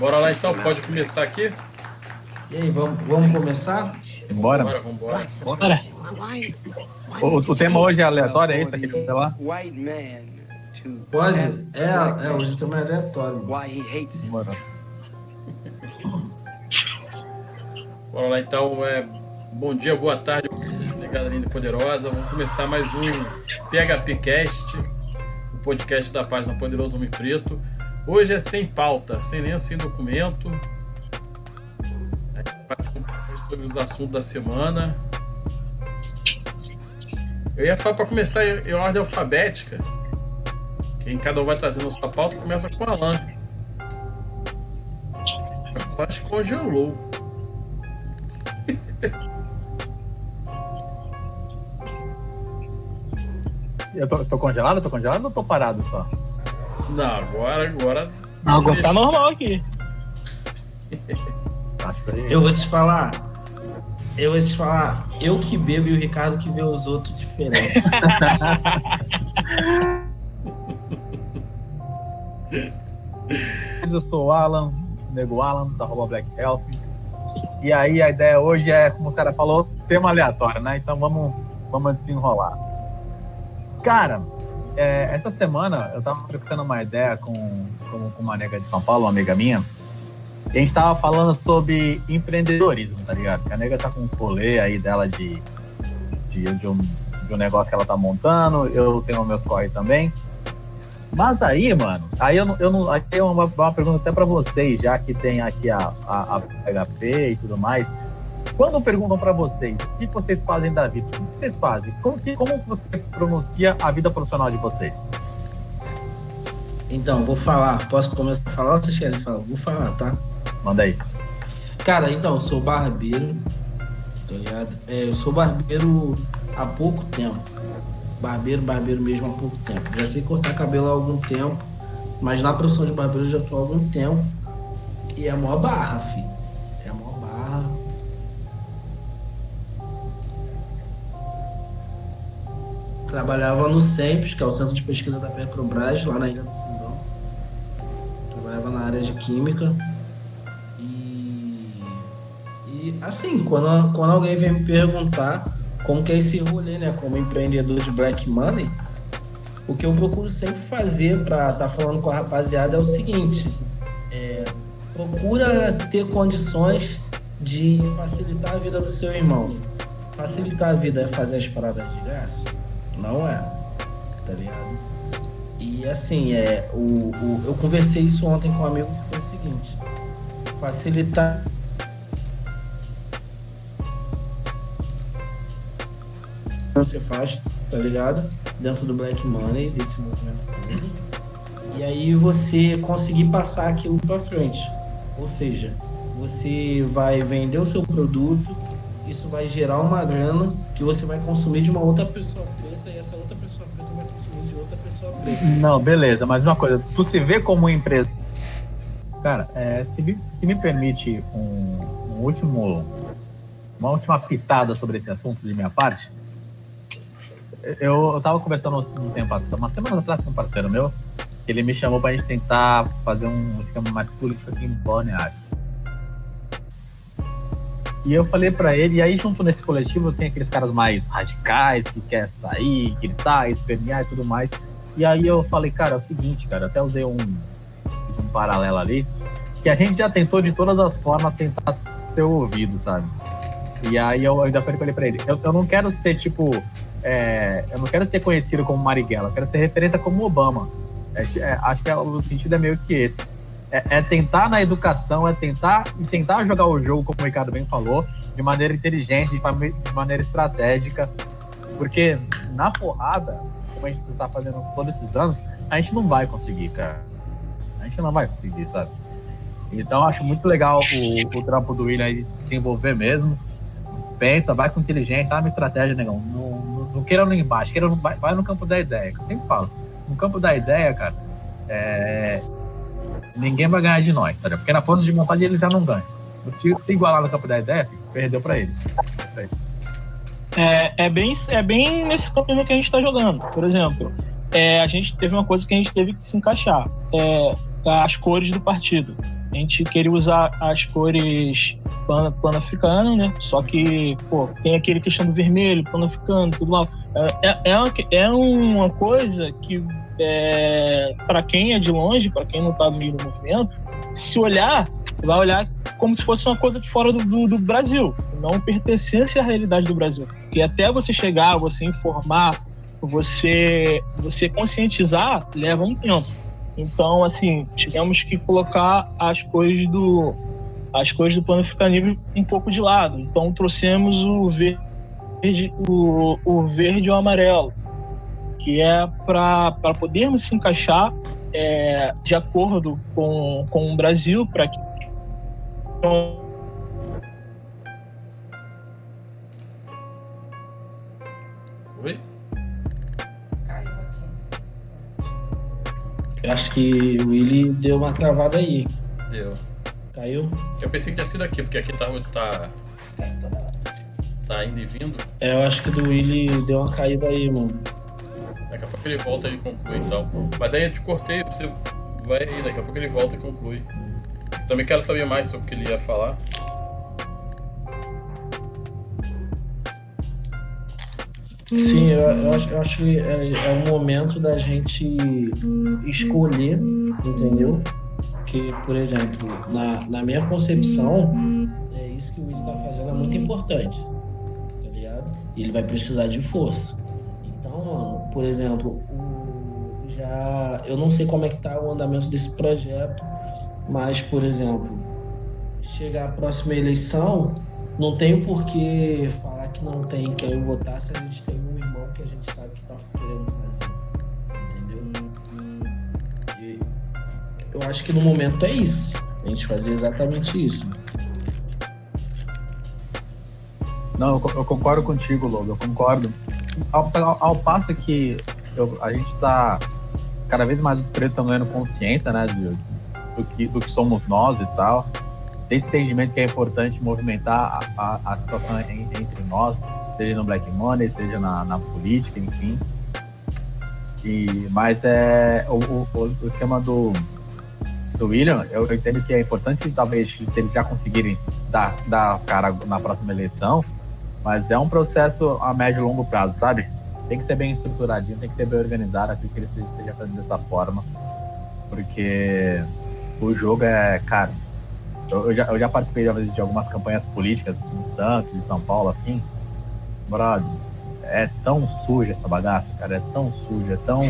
Bora lá então, pode começar aqui? E aí, vamos, vamos começar? Bora. Bora, vambora. Bora. O, o tema hoje é aleatório, é isso aqui, sei lá? Pode? É, é, hoje o tema é aleatório. Bora. Bora lá então, é, bom dia, boa tarde, ligada linda e poderosa. Vamos começar mais um PHP Cast, o podcast da página Poderoso Homem Preto. Hoje é sem pauta, sem nem sem documento. A um pouco sobre os assuntos da semana. Eu ia falar para começar em em ordem alfabética. Quem cada um vai trazendo a sua pauta começa com o Alan. Eu acho que congelou. Eu tô, tô congelado? Tô congelado ou tô parado só? Não, agora, agora. Não, agora tá normal aqui. Eu vou te falar. Eu vou te falar. Eu que bebo e o Ricardo que vê os outros diferentes. Eu sou o Alan, nego Alan, da arroba Black Health. E aí a ideia hoje é, como o cara falou, tema aleatório, né? Então vamos, vamos desenrolar. Cara, é, essa semana eu tava trocando uma ideia com, com, com uma nega de São Paulo, uma amiga minha. E a gente tava falando sobre empreendedorismo, tá ligado? A nega tá com um rolê aí dela de, de, de, um, de um negócio que ela tá montando, eu tenho meus corre também. Mas aí, mano, aí eu eu não aí é uma, uma pergunta até pra vocês, já que tem aqui a, a, a PHP e tudo mais. Quando perguntam pra vocês o que vocês fazem da vida, o que vocês fazem? Como, que, como você pronuncia a vida profissional de vocês? Então, vou falar. Posso começar a falar ou vocês querem falar? Vou falar, tá? Manda aí. Cara, então, eu sou barbeiro, tá ligado? É, eu sou barbeiro há pouco tempo. Barbeiro, barbeiro mesmo há pouco tempo. Já sei cortar cabelo há algum tempo, mas na profissão de barbeiro eu já tô há algum tempo. E é a maior barra, filho. Trabalhava no CEMPES, que é o Centro de Pesquisa da Petrobras, lá na Ilha do Fundão. Trabalhava na área de Química. E, e assim, quando, quando alguém vem me perguntar como que é esse rolê, né, como empreendedor de Black Money, o que eu procuro sempre fazer para estar falando com a rapaziada é o seguinte: é, procura ter condições de facilitar a vida do seu irmão. Facilitar a vida é fazer as paradas de graça? Não é, tá ligado? E assim, é, o, o, eu conversei isso ontem com um amigo que foi o seguinte: facilitar você faz, tá ligado? Dentro do Black Money, desse movimento. E aí você conseguir passar aquilo pra frente. Ou seja, você vai vender o seu produto, isso vai gerar uma grana que você vai consumir de uma outra pessoa preta Não, beleza, mas uma coisa, tu se vê como empresa. Cara, é, se, me, se me permite um, um último, uma última pitada sobre esse assunto de minha parte, eu, eu tava conversando um tempo atrás, uma semana atrás com um parceiro meu, que ele me chamou pra gente tentar fazer um esquema mais político aqui em Balneário. E eu falei pra ele, e aí junto nesse coletivo tem aqueles caras mais radicais, que quer sair, gritar, espernear e tudo mais. E aí eu falei, cara, é o seguinte, cara, até usei um, um paralelo ali, que a gente já tentou de todas as formas tentar ser ouvido, sabe? E aí eu ainda falei pra ele, eu, eu não quero ser tipo é, eu não quero ser conhecido como Marighella, eu quero ser referência como Obama. É, é, acho que é, o sentido é meio que esse. É, é, tentar na educação, é tentar e tentar jogar o jogo, como o Ricardo bem falou, de maneira inteligente, de, de maneira estratégica. Porque na porrada, como a gente está fazendo todos esses anos, a gente não vai conseguir, cara. A gente não vai conseguir, sabe? Então acho muito legal o, o trampo do William aí se envolver mesmo pensa, vai com inteligência, arma estratégia, negão. Não, não, não queira no embaixo, queira no, vai, vai no campo da ideia. que Eu sempre falo. No campo da ideia, cara, é, ninguém vai ganhar de nós, tá? Porque na força de vontade ele já não ganha. Se, se igualar no campo da ideia, perdeu pra ele. É, é, bem, é bem nesse campo que a gente tá jogando. Por exemplo, é, a gente teve uma coisa que a gente teve que se encaixar. É, as cores do partido. a gente queria usar as cores pan, pan-africano, né? Só que, pô, tem aquele questão do vermelho, pan-africano, tudo lá. É, é, é uma, é uma coisa que, é, para quem é de longe, para quem não tá no meio do movimento, se olhar, vai olhar como se fosse uma coisa de fora do, do, do Brasil, não pertencesse à realidade do Brasil. E até você chegar, você informar, você, você conscientizar, leva um tempo. Então, assim, tivemos que colocar as coisas do as coisas do plano africanismo um pouco de lado. Então, trouxemos o verde, o, o verde e o amarelo, que é para podermos se encaixar é, de acordo com, com o Brasil, para que Oi? Eu acho que o Willy deu uma travada aí. Deu. Caiu? Eu pensei que tinha sido aqui, porque aqui tá. tá, tá indo e vindo. É, eu acho que do Willy deu uma caída aí, mano. Daqui a pouco ele volta e conclui e tal. Mas aí eu te cortei, você vai aí, daqui a pouco ele volta e conclui. Eu também quero saber mais sobre o que ele ia falar. Sim, eu, eu acho, eu acho que é, é um momento da gente escolher, entendeu? Que, por exemplo, na, na minha concepção, é isso que o Willi tá fazendo é muito importante, tá ligado? Ele vai precisar de força. Então, mano, por exemplo, o, já eu não sei como é que tá o andamento desse projeto, mas, por exemplo, chegar a próxima eleição, não tenho por que falar que não tem que eu votar se a gente tem um irmão que a gente sabe que tá querendo fazer. Entendeu? E eu acho que no momento é isso. A gente fazer exatamente isso. Não, eu, concordo contigo, Logo, eu concordo. Ao, ao, ao passo que eu, a gente tá cada vez mais os pretos estão ganhando consciência, né, de, do, que, do que somos nós e tal. Tem esse entendimento que é importante movimentar a, a, a situação entre nós, seja no Black Money, seja na, na política, enfim. E, mas é o, o, o esquema do, do William, eu, eu, entendo que é importante, talvez, se eles já conseguirem dar, dar as caras na próxima eleição, mas é um processo a médio e longo prazo, sabe? Tem que ser bem estruturadinho, tem que ser bem organizado, acredito que eles estejam fazendo dessa forma, porque o jogo é, cara, eu, eu, já, eu já participei de, de algumas campanhas políticas em Santos, em São Paulo, assim, brother, é tão suja essa bagaça, cara, é tão suja, é tão,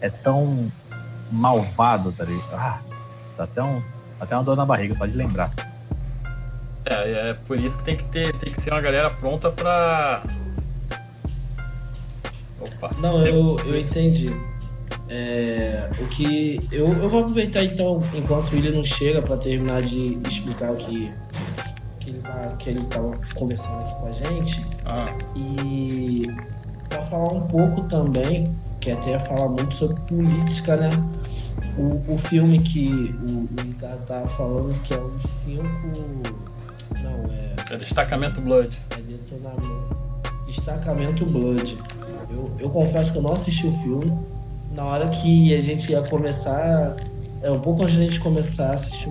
é tão malvado, tá ligado? Ah, Dá até, um, até uma dor na barriga, pode lembrar. É, é por isso que tem que ter, tem que ser uma galera pronta pra. Opa. Não, tem, eu, eu entendi. É, o que. Eu, eu vou aproveitar então, enquanto ele não chega, para terminar de explicar o que, que, ele tá, que ele tava conversando aqui com a gente. Ah. E para falar um pouco também, que até fala muito sobre política, né? O, o filme que o, o Ricardo tava falando, que é os cinco. Não, é. É Destacamento Blood. É detonamento. Destacamento Blood. Eu, eu confesso que eu não assisti o filme. Na hora que a gente ia começar. É um pouco antes da gente começar a assistir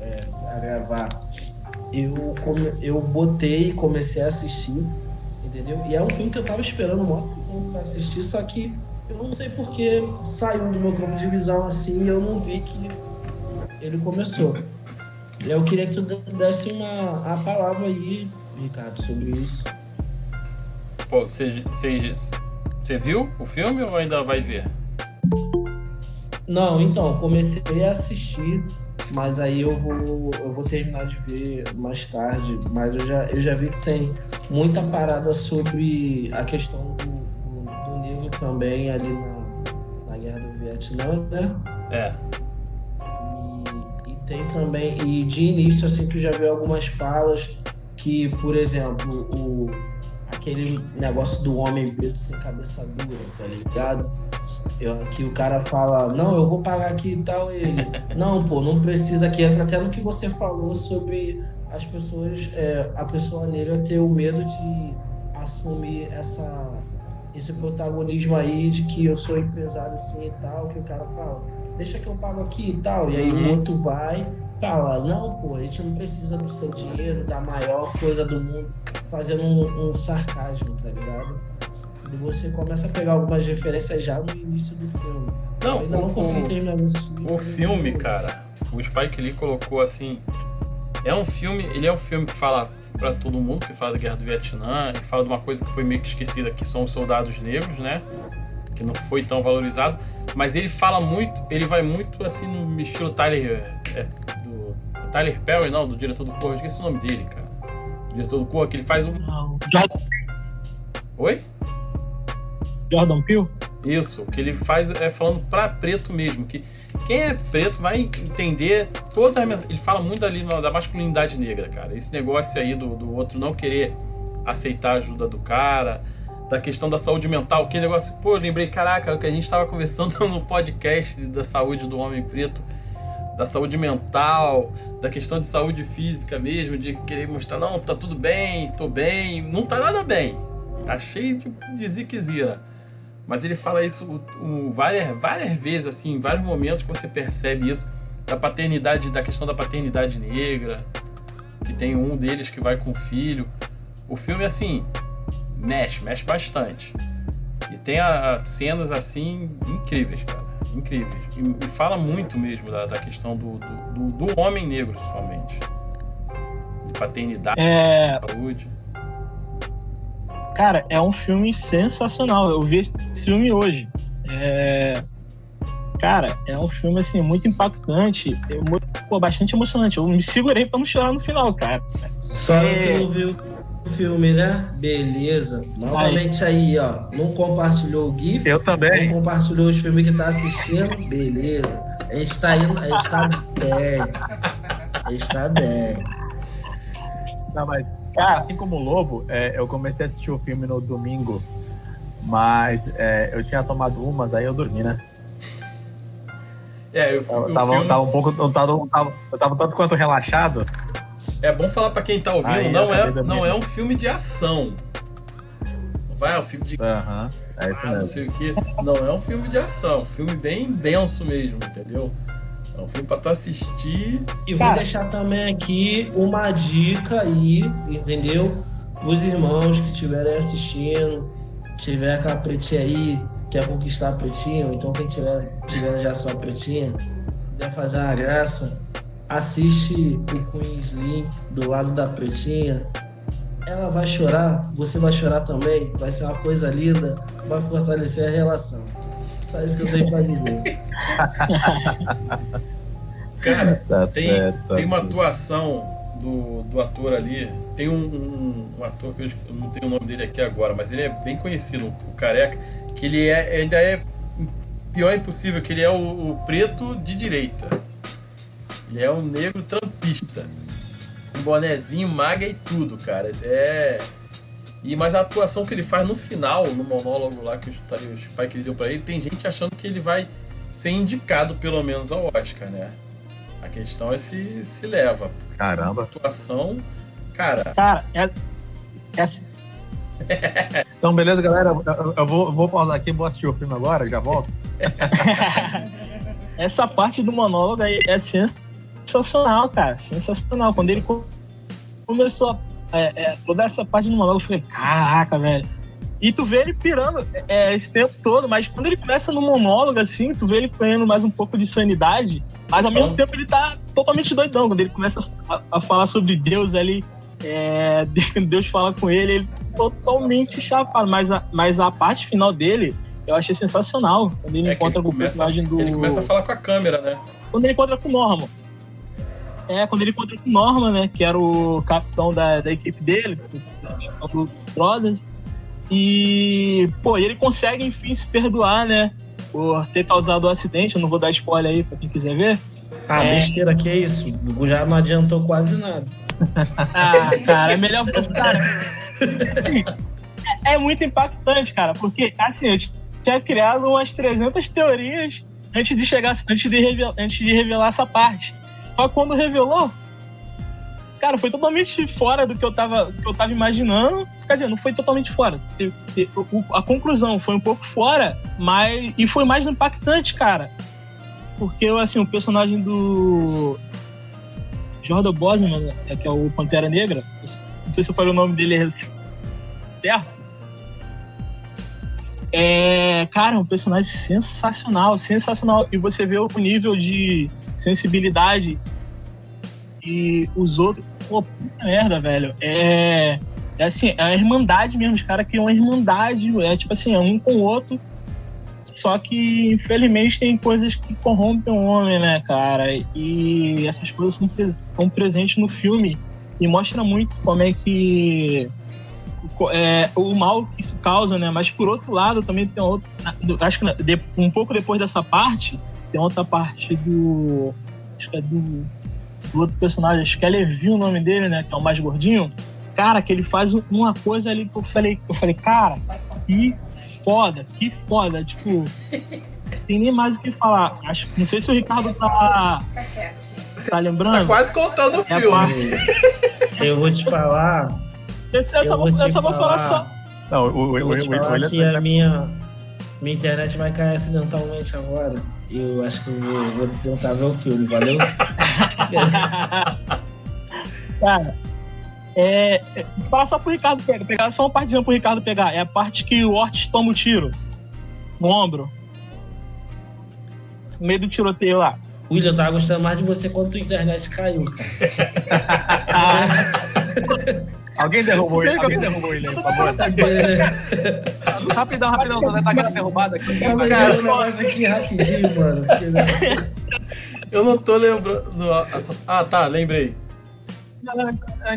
é, a gravar. Eu, eu botei e comecei a assistir. Entendeu? E é um filme que eu tava esperando muito pra assistir, só que eu não sei porque saiu do meu grupo de visão assim e eu não vi que ele começou. Eu queria que tu desse uma, a palavra aí, Ricardo, sobre isso. Pô, você, você, viu o filme ou ainda vai ver? Não, então, comecei a assistir, mas aí eu vou, eu vou terminar de ver mais tarde. Mas eu já, eu já vi que tem muita parada sobre a questão do também ali na, na Guerra do Vietnã, né? É. E, e, tem também, e de início, assim, que já vi algumas falas que, por exemplo, o, aquele negócio do homem preto sem cabeça dura, tá ligado? Eu, que o cara fala, não, eu vou pagar aqui e tal, ele, não, pô, não precisa, que entra até no que você falou sobre as pessoas, é, a pessoa negra ter o medo de assumir essa esse protagonismo aí de que eu sou empresário assim e tal, que o cara fala, deixa que eu pago aqui e tal. E aí uhum. o outro vai fala, não, pô, a gente não precisa do seu dinheiro, da maior coisa do mundo, fazendo um, um sarcasmo, tá ligado? E você começa a pegar algumas referências já no início do filme. Não, ainda não consegui o- terminar O filme, cara, o Spike Lee colocou assim. É um filme, ele é um filme que fala pra todo mundo, que fala da guerra do Vietnã, que fala de uma coisa que foi meio que esquecida, que são os soldados negros, né? Que não foi tão valorizado. Mas ele fala muito, ele vai muito assim no estilo Tyler. É, do, Tyler Perry, não, do diretor do Corra, eu esqueci o nome dele, cara. Diretor do Corra, que ele faz um. Jordan, Oi? Jordan Peele? Isso, o que ele faz é falando pra preto mesmo, que quem é preto vai entender todas as mensagens. Ele fala muito ali da masculinidade negra, cara. Esse negócio aí do, do outro não querer aceitar a ajuda do cara, da questão da saúde mental, que negócio, pô, eu lembrei, caraca, o que a gente tava conversando no podcast da saúde do homem preto, da saúde mental, da questão de saúde física mesmo, de querer mostrar, não, tá tudo bem, tô bem, não tá nada bem. Tá cheio de, de ziquezira. Mas ele fala isso um, várias, várias vezes, assim, em vários momentos que você percebe isso. Da paternidade, da questão da paternidade negra. Que tem um deles que vai com o filho. O filme, assim, mexe, mexe bastante. E tem a, a cenas, assim, incríveis, cara. Incríveis. E, e fala muito mesmo da, da questão do, do, do- do homem negro, principalmente. De paternidade, É, saúde. cara, é um filme sensacional. Eu vi esse filme hoje. É, cara, é um filme assim muito impactante, é pô, bastante emocionante. Eu me segurei pra não chorar no final, cara. Só É. o filme, né? Beleza. Novamente aí, ó. Não compartilhou o GIF. Eu também. Não compartilhou os filmes que tá assistindo. Beleza. A gente tá indo, a gente tá bem. A gente tá bem. Não, mas, cara, assim como o Lobo, é, eu comecei a assistir o filme no domingo, mas é, eu tinha tomado umas, aí eu dormi, né? É, eu, Eu o tava, filme... tava um pouco. Eu tava, eu tava, eu tava tanto quanto relaxado. É bom falar pra quem tá ouvindo, Aí, não, é, não é um filme de ação. Não vai, é um filme de Aham, é isso ah, não mesmo. sei o que. Não é um filme de ação, é um filme bem denso mesmo, entendeu? É um filme pra tu assistir. E vou Cara. deixar também aqui uma dica aí, entendeu? Os irmãos que estiverem assistindo, tiver aquela pretinha aí, quer conquistar a pretinha, ou então quem tiver, tiver já sua pretinha, quiser fazer uma graça, assiste o Queen Slim do lado da pretinha. Ela vai chorar, você vai chorar também, vai ser uma coisa linda, vai fortalecer a relação. Só isso que eu tenho pra dizer. Cara, Tá tem, certo, tá tem uma certo. atuação do, do ator ali. Tem um, um- um ator que eu, eu não tenho o nome dele aqui agora, mas ele é bem conhecido, o careca, que ele é, ainda é pior impossível, que ele é o, o preto de direita. Ele é um negro trampista. Com bonezinho, maga e tudo, cara. É. E mas a atuação que ele faz no final, no monólogo lá que o o Spike ele deu pra ele, tem gente achando que ele vai ser indicado pelo menos ao Oscar, né? A questão é se se leva. A Caramba. atuação, cara, Cara, é, essa, Então, beleza, galera. Eu, eu- eu vou, eu vou pausar aqui, vou assistir o filme agora, já volto. essa parte do monólogo aí é sensacional, cara. Sensacional. Quando ele co- começou a, é, é, toda essa parte do monólogo, eu falei, caraca, velho. E tu vê ele pirando é, esse tempo todo, mas quando ele começa no monólogo, assim, tu vê ele ganhando mais um pouco de sanidade, mas ao mesmo tempo ele tá totalmente doidão. Quando ele começa a, a falar sobre Deus ali, é, Deus fala com ele, ele totalmente chapado. Mas a, mas a parte final dele, eu achei sensacional. Quando ele é encontra ele com o personagem do. ele começa a falar com a câmera, né? Quando ele encontra com o Norman. É, quando ele encontra com o Norman, né? Que era o capitão da, da equipe dele, o do Brothers. E, pô, ele consegue, enfim, se perdoar, né? Por ter causado o acidente. Eu não vou dar spoiler aí pra quem quiser ver. Ah, É. besteira, que isso? Já não adiantou quase nada. Ah, cara, é melhor. Cara, é, é muito impactante, cara, porque, assim, eu tinha criado umas 300 teorias antes de chegar, antes de, revelar, antes de revelar essa parte. Só quando revelou, cara, foi totalmente fora do que eu tava, que eu tava imaginando. Quer dizer, não foi totalmente fora. A conclusão foi um pouco fora, mas. E foi mais impactante, cara. Porque, assim, o personagem do. Jordan Bosman, é, que é o Pantera Negra. Não sei se eu falei o nome dele certo. É, cara, é um personagem sensacional, sensacional. E você vê o nível de sensibilidade e os outros. Pô, puta merda, velho. É, é assim, é a irmandade mesmo. Os caras criam uma irmandade. É tipo assim, é um com o outro. Só que, infelizmente, tem coisas que corrompem o homem, né, cara? E essas coisas são, estão presentes no filme. E mostra muito como é que é, o mal que isso causa, né? Mas por outro lado, também tem outro. Acho que um pouco depois dessa parte, tem outra parte do. Acho que é do, do outro personagem, acho que é Levi o nome dele, né? Que é o mais gordinho. Cara, que ele faz uma coisa ali que eu falei, eu falei, cara, que foda, que foda. Tipo, tem nem mais o que falar. Acho, não sei se o Ricardo tá. Tá lembrando? Tá quase contando o é filme. Eu vou te falar esse, essa, vou, essa falar... vou falar só. Não, o, o, eu vou te o, falar que a minha, minha internet vai cair acidentalmente agora. Eu acho que eu vou, vou tentar ver o filme, valeu? Cara, é, fala só pro Ricardo pegar, pegar só uma partezinha pro Ricardo pegar. É a parte que o Ortiz toma o um tiro no ombro. No meio do tiroteio lá. William, eu tava gostando mais de você quando a internet caiu, cara. Alguém derrubou ele, alguém derrubou ele aí, por favor. rapidão, rapidão, tô tá aquela derrubada aqui. Cara, um negócio aqui rapidinho, mano. Eu não tô lembrando. Ah, tá, lembrei. Então,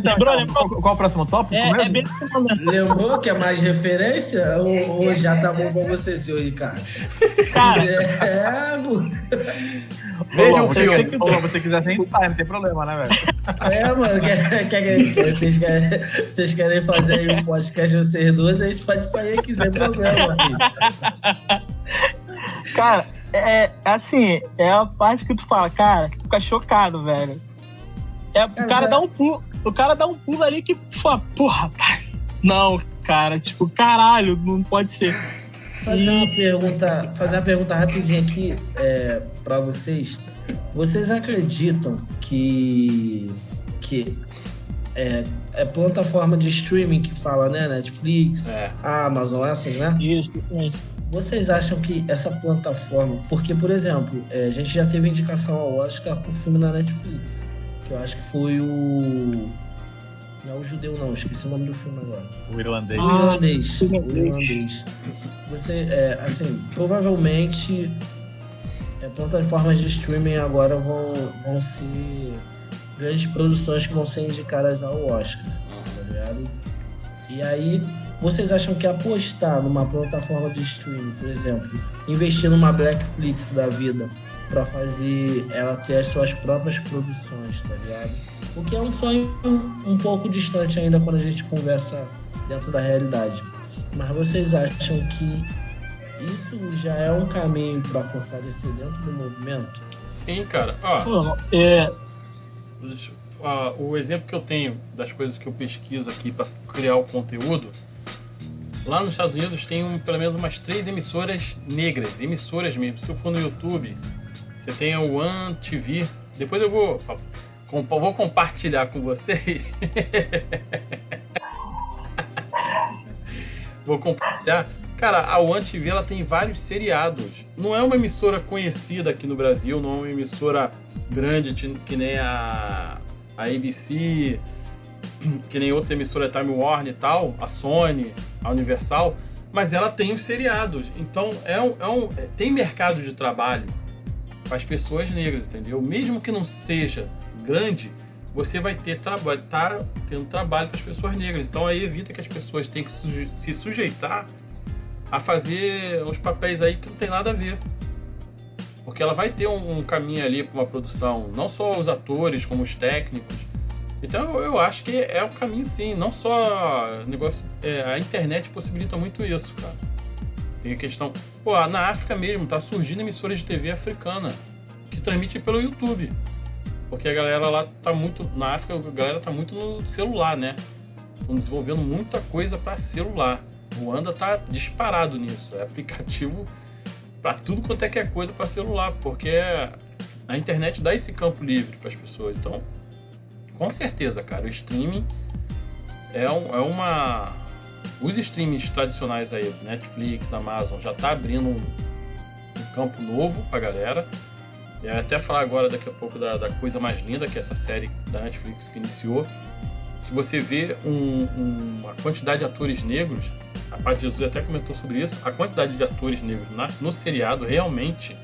lembrou, então, Qual, qual, o próximo tópico? É, é bem... Lembrou que é mais referência? Ou, ou já tá bom pra você, senhor Ricardo? Cara, é, Veja o filme. Se você quiser sentar, não tem problema, né, velho? É, mano, quer, quer, quer, vocês, querem, vocês querem fazer aí um podcast vocês dois, a gente pode sair aqui sem problema. Cara, é, é assim, é a parte que tu fala, cara, que tu fica chocado, velho. É, o cara dá um pulo, o cara dá um pulo ali que, porra, não, cara, tipo, caralho, não pode ser. Fazer uma pergunta, fazer uma pergunta rapidinha aqui é, para vocês. Vocês acreditam que que é, é, plataforma de streaming que fala, né? Netflix, é. Amazon, essas, né? Isso. Vocês acham que essa plataforma, porque por exemplo, é, a gente já teve indicação ao Oscar por filme na Netflix, que eu acho que foi o não é o judeu, não, esqueci o nome do filme agora. O irlandês. O irlandês. Ah, o irlandês. Você, é, assim, provavelmente é, plataformas de streaming agora vão, vão ser grandes produções que vão ser indicadas ao Oscar, tá ligado? E aí, vocês acham que apostar numa plataforma de streaming, por exemplo, investir numa Blackflix da vida para fazer ela ter as suas próprias produções, tá ligado? O que é um sonho um, um pouco distante ainda quando a gente conversa dentro da realidade. Mas vocês acham que isso já é um caminho para fortalecer dentro do movimento? Sim, cara. Ó, é... o exemplo que eu tenho das coisas que eu pesquiso aqui para criar o conteúdo, lá nos Estados Unidos tem um, pelo menos umas três emissoras negras, emissoras mesmo. Se eu for no YouTube, você tem o One TV. Depois eu vou vou compartilhar com vocês. vou compartilhar. Cara, a One TV ela tem vários seriados. Não é uma emissora conhecida aqui no Brasil, não é uma emissora grande que nem a, a ABC, que nem outras emissoras Time Warner e tal, a Sony, a Universal, mas ela tem os seriados. Então é um, é um, tem mercado de trabalho para as pessoas negras, entendeu? Mesmo que não seja grande, você vai ter trabalho, tá tendo trabalho para as pessoas negras. Então aí evita que as pessoas tenham que se sujeitar a fazer uns papéis aí que não tem nada a ver. Porque ela vai ter um, um caminho ali para uma produção, não só os atores, como os técnicos. Então eu acho que é o um caminho sim, não só negócio. É, a internet possibilita muito isso, cara. Tem a questão. Pô, na África mesmo, tá surgindo emissoras de TV africana que transmitem pelo YouTube. Porque a galera lá tá muito. Na África, a galera tá muito no celular, né? Estão desenvolvendo muita coisa para celular. O Anda tá disparado nisso. É aplicativo para tudo quanto é que é coisa para celular, porque a internet dá esse campo livre para as pessoas. Então, com certeza, cara, o streaming é, um, é uma. Os streamings tradicionais aí, Netflix, Amazon, já tá abrindo um, um campo novo pra galera. E até falar agora daqui a pouco da, da, coisa mais linda, que é essa série da Netflix que iniciou. Se você vê um, um, uma quantidade de atores negros, a parte de Jesus até comentou sobre isso, a quantidade de atores negros no seriado realmente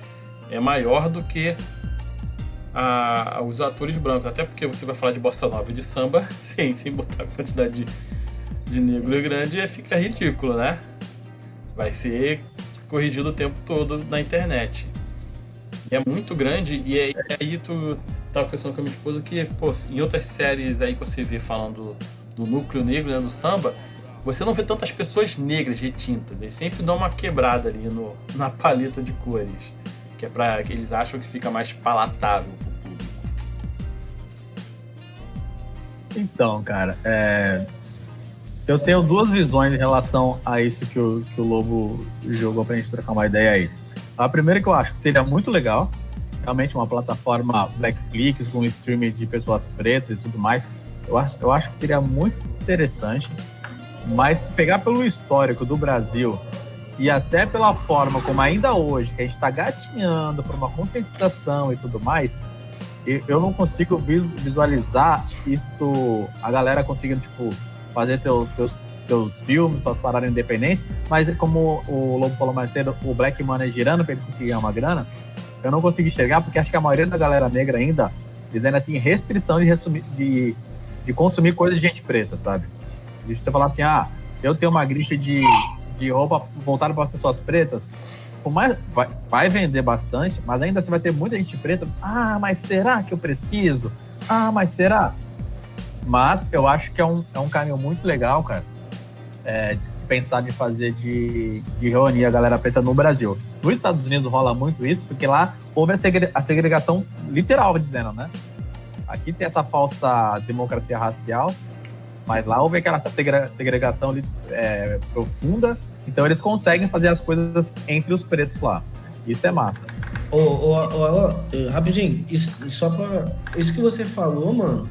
é maior do que a, os atores brancos. Até porque você vai falar de bossa nova e de samba sem, sem botar a quantidade de, de negro grande, fica ridículo, né? Vai ser corrigido o tempo todo na internet. E é muito grande, e aí, e aí tu tava pensando com a minha esposa que, pô, em outras séries aí que você vê falando do núcleo negro, né, do samba, você não vê tantas pessoas negras retintas. Eles sempre dão uma quebrada ali no, na paleta de cores. Que é pra que eles acham que fica mais palatável pro público. Então, cara, é... eu tenho duas visões em relação a isso que o, que o Lobo jogou pra gente trocar uma ideia aí. A primeira que eu acho que seria muito legal, realmente uma plataforma Blackflix com streaming de pessoas pretas e tudo mais. Eu acho, eu acho que seria muito interessante, mas pegar pelo histórico do Brasil e até pela forma como ainda hoje que a gente está gatinhando para uma conscientização e tudo mais, eu não consigo visualizar isso, a galera conseguindo tipo fazer teus, teus seus filmes, suas paradas independentes, mas como o Lobo falou mais cedo, o Black Money girando para ele conseguir uma grana, eu não consegui enxergar porque acho que a maioria da galera negra ainda, eles ainda tem restrição de, resumir, de, de consumir coisas de gente preta, sabe? De você falar assim, ah, eu tenho uma grife de, de roupa voltada para as pessoas pretas, mais, vai, vai vender bastante, mas ainda você vai ter muita gente preta. Ah, mas será que eu preciso? Ah, mas será? Mas eu acho que é um, é um caminho muito legal, cara, é, de pensar em fazer de, de reunir a galera preta no Brasil. Nos Estados Unidos rola muito isso, porque lá houve a, segre, a segregação literal, dizendo, né? Aqui tem essa falsa democracia racial, mas lá houve aquela segregação é, profunda, então eles conseguem fazer as coisas entre os pretos lá. Isso é massa. Ô, ô, ô, ô rapidinho, isso, só pra. Isso que você falou, mano,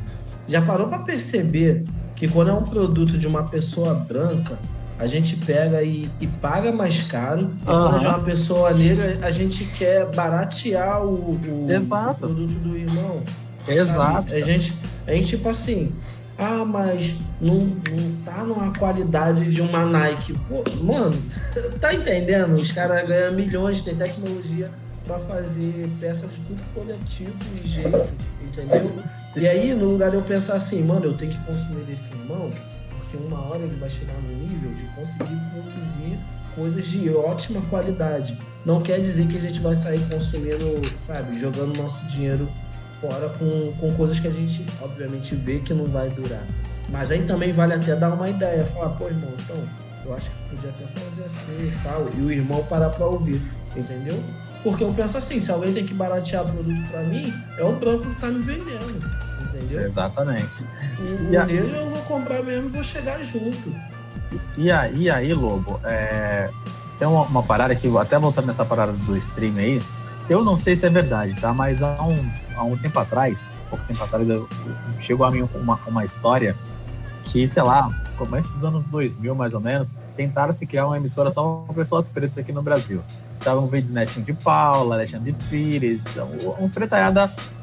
já parou para perceber que quando é um produto de uma pessoa branca, a gente pega e, e paga mais caro. E uhum. quando é uma pessoa negra, a gente quer baratear o, o, o produto do irmão. Exato. A gente, a gente, tipo assim, ah, mas não, não tá numa qualidade de uma Nike. Pô, mano, tá entendendo? Os caras ganham milhões, tem tecnologia para fazer peças de tudo coletivo e jeito, entendeu? E aí, no lugar de eu pensar assim, mano, eu tenho que consumir desse irmão, porque uma hora ele vai chegar no nível de conseguir produzir coisas de ótima qualidade. Não quer dizer que a gente vai sair consumindo, sabe, jogando nosso dinheiro fora com, com coisas que a gente, obviamente, vê que não vai durar. Mas aí também vale até dar uma ideia, falar, pô, irmão, então, eu acho que podia até fazer assim e tal, e o irmão parar pra ouvir, entendeu? Porque eu penso assim, se alguém tem que baratear produto pra mim, é o branco que tá me vendendo entendeu? Exatamente. O, e aí, eu vou comprar mesmo e vou chegar junto. E aí, e aí Lobo, é... tem uma, uma, parada que, até voltando nessa parada do stream aí, eu não sei se é verdade, tá? Mas há um, há um tempo atrás, pouco tempo atrás, eu, chegou a mim uma, uma história que, sei lá, começo dos anos 2000 mais ou menos, tentaram se criar uma emissora só com pessoas pretas aqui no Brasil. Estavam vendo Netinho de Paula, Alexandre Pires, um, um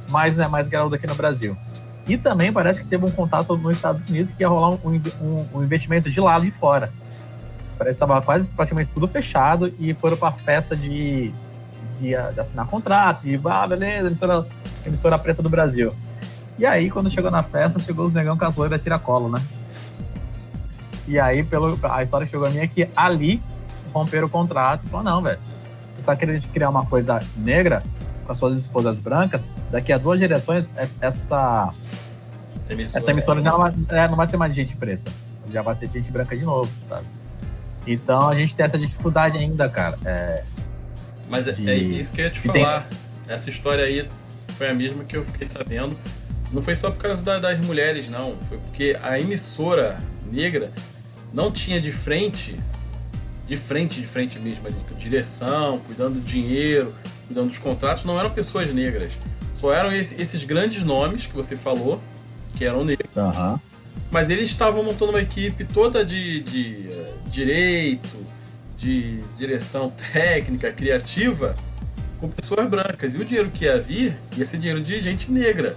mais, né, mais garoto aqui no Brasil. E também parece que teve um contato nos Estados Unidos que ia rolar um, um, um investimento de lado de fora. Parece que estava quase praticamente tudo fechado e foram para a festa de, de, de, assinar contrato, de ah, beleza, emissora, emissora preta do Brasil. E aí, quando chegou na festa, chegou os negão com as loiras tiracolo, né? E aí, pelo, a história chegou a mim é que ali romperam o contrato e falou, não, velho, você tá querendo criar uma coisa negra, com as suas esposas brancas, daqui a duas gerações, essa, essa emissora, essa emissora já não vai, é, não vai ser mais gente preta. Já vai ser gente branca de novo, sabe? Então a gente tem essa dificuldade ainda, cara. É, Mas é, de, é, isso que eu ia te falar. Tem... Essa história aí foi a mesma que eu fiquei sabendo. Não foi só por causa da, das mulheres, não. Foi porque a emissora negra não tinha de frente, de frente, de frente mesmo, ali, direção, cuidando do dinheiro, cuidando dos contratos não eram pessoas negras. Só eram esses grandes nomes que você falou, que eram negros. Aham. Mas eles estavam montando uma equipe toda de, de eh, direito, de direção técnica, criativa, com pessoas brancas. E o dinheiro que ia vir ia ser dinheiro de gente negra.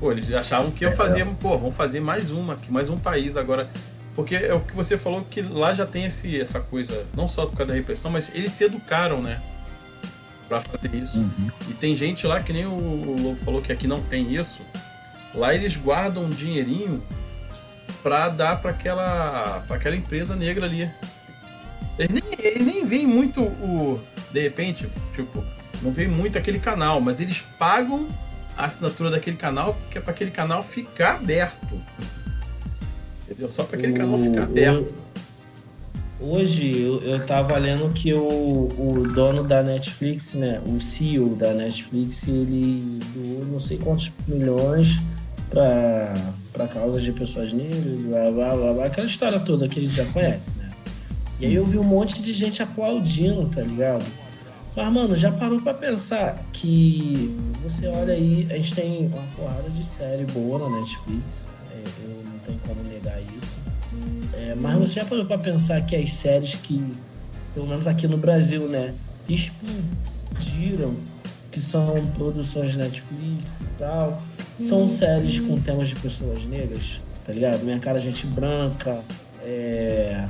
Pô, eles achavam que eu fazia, pô, vamos fazer mais uma, aqui, mais um país agora. Porque é o que você falou que lá já tem esse, essa coisa, não só por causa da repressão, mas eles se educaram, né? Pra fazer isso. Uhum. E tem gente lá, que nem o o Lobo falou que aqui não tem isso. Lá eles guardam um dinheirinho pra dar pra aquela, pra aquela empresa negra ali. Eles nem, eles nem veem muito o. De repente, tipo, não vem muito aquele canal, mas eles pagam a assinatura daquele canal porque é pra aquele canal ficar aberto. Entendeu? Só pra aquele canal ficar aberto. Hoje eu, eu tava lendo que o, o dono da Netflix, né? O CEO da Netflix, ele doou não sei quantos milhões pra, pra causa de pessoas negras, blá blá blá blá, aquela história toda que a gente já conhece, né? E aí eu vi um monte de gente aplaudindo, tá ligado? Mas, mano, já parou pra pensar que você olha aí, a gente tem uma porrada de série boa na Netflix, é, eu não tenho como negar isso. É, mas você já parou pra pensar que as séries que, pelo menos aqui no Brasil, né, explodiram, que são produções Netflix e tal, são séries com temas de pessoas negras, tá ligado? Minha cara, gente branca, é,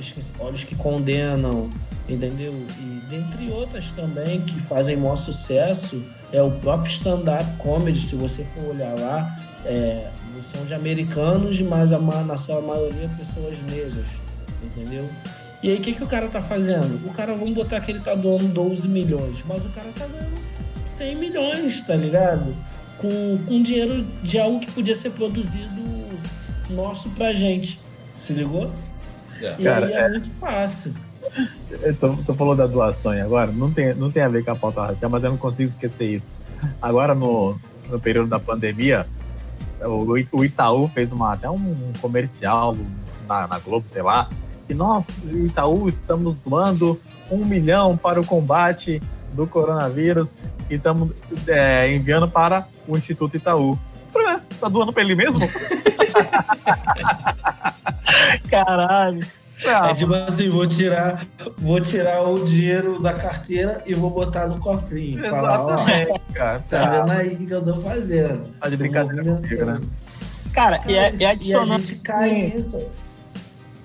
esqueci, Olhos que Condenam, entendeu? E dentre outras também que fazem maior sucesso, é o próprio stand-up comedy, se você for olhar lá, é, são de americanos, mas a, na sua maioria pessoas negras, entendeu? E aí o que, que o cara tá fazendo? O cara, vamos botar que ele tá doando 12 milhões, mas o cara tá ganhando 100 milhões, tá ligado? Com, com dinheiro de algo que podia ser produzido nosso pra gente, se ligou? É. E Cara, aí é, muito fácil. Tu, tu falou da doação agora, não tem, não tem a ver com a pauta racial, mas eu não consigo esquecer isso. Agora, no, no período da pandemia, o, Itaú fez uma, até um comercial na, na Globo, sei lá, e nós, o Itaú, estamos doando um milhão para o combate do coronavírus e estamos é, enviando para o Instituto Itaú. Falei, "Ué, Tá doando para ele mesmo? Caralho. Ah, É tipo assim, vou tirar, vou tirar o dinheiro da carteira e vou botar no cofrinho. Falar, Exatamente, cara. tá vendo aí o que eu tô fazendo? Tá de brincadeira comigo, né? Cara, e, é, Cara, e adicionando. a gente cai nisso.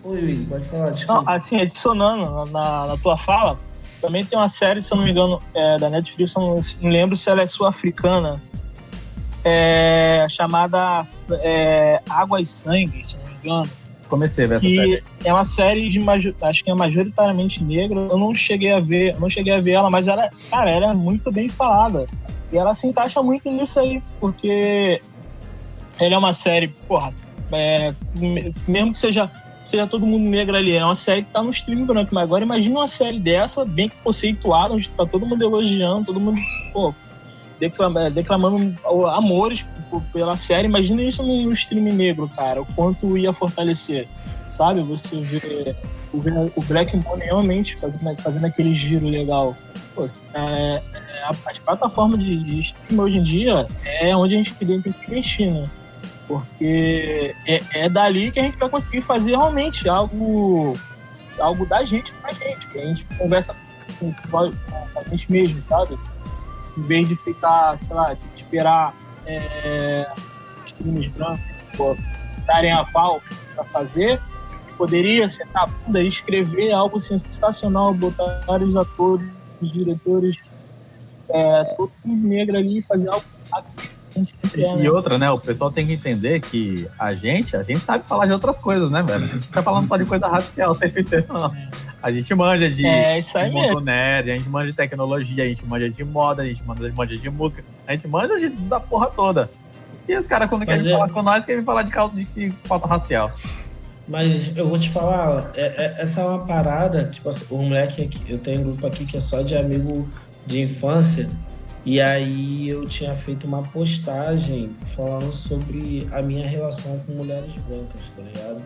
Oi, Willi, pode falar, Não, desculpa. assim, adicionando na, na tua fala, também tem uma série, se eu não me engano, é, da Netflix, eu não, não lembro se ela é sul-africana, é, chamada é, Água e Sangue, se eu não me engano. Comecei a ver essa série. que é uma série de acho que é majoritariamente negra. Eu não cheguei a ver, não cheguei a ver ela, mas ela, cara, ela é muito bem falada. E ela se encaixa muito nisso aí, porque ela é uma série, porra, é, me- mesmo que seja seja todo mundo negro ali, é uma série que tá no stream branco, mas agora imagina uma série dessa, bem conceituada, onde tá todo mundo elogiando, todo mundo, pô, declama- declamando amores pela série. Imagina isso no no stream negro, cara, o quanto ia fortalecer, sabe? Você vê o, Black Money realmente fazendo, fazendo aquele giro legal. Pô, é, é, as plataformas de, de stream hoje em dia é onde a gente tem que investir, né? Porque é, é dali que a gente vai conseguir fazer realmente algo, algo da gente pra gente, que a gente conversa com, com a gente mesmo, sabe? Em vez de ficar, sei lá, esperar é, os times brancos darem a pau pra fazer, poderia sentar a bunda e escrever algo sensacional, botar vários atores, diretores, é, todo mundo negro ali e fazer algo é, E né? outra, né? O pessoal tem que entender que a gente, a gente sabe falar de outras coisas, né, velho? A gente tá falando só de coisa racial, sem ter, não. A gente manja de, É isso aí de a gente manja de tecnologia, a gente manja de moda, a gente manja, manja de música, a gente manja de, da porra toda. E os caras, quando Mas querem é- falar com nós, querem falar de causa de, pauta racial. Mas eu vou te falar, é- é- essa é uma parada, tipo assim, o moleque aqui, eu tenho um grupo aqui que é só de amigo de infância, e aí eu tinha feito uma postagem falando sobre a minha relação com mulheres brancas, tá ligado?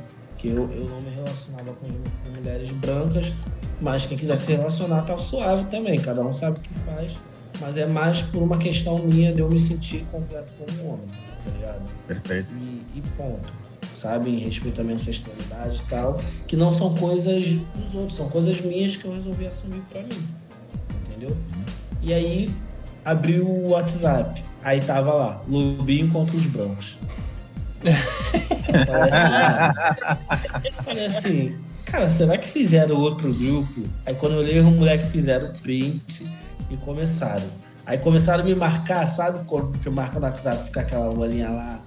Que eu, eu não me relacionava com, com mulheres brancas, mas quem quiser se relacionar tá suave também, cada um sabe o que faz, mas é mais por uma questão minha de eu me sentir completo como homem. tá ligado? Perfeito. E, e ponto. Sabe? Em respeito à minha ancestralidade e tal. Que não são coisas dos outros, são coisas minhas que eu resolvi assumir pra mim. Entendeu? E aí abri o WhatsApp. Aí tava lá, Lubinho contra os brancos. Eu falei assim, cara, será que fizeram outro grupo? Aí quando eu olhei, os moleques fizeram print e começaram. Aí começaram a me marcar, sabe quando que marca no WhatsApp, fica aquela bolinha lá.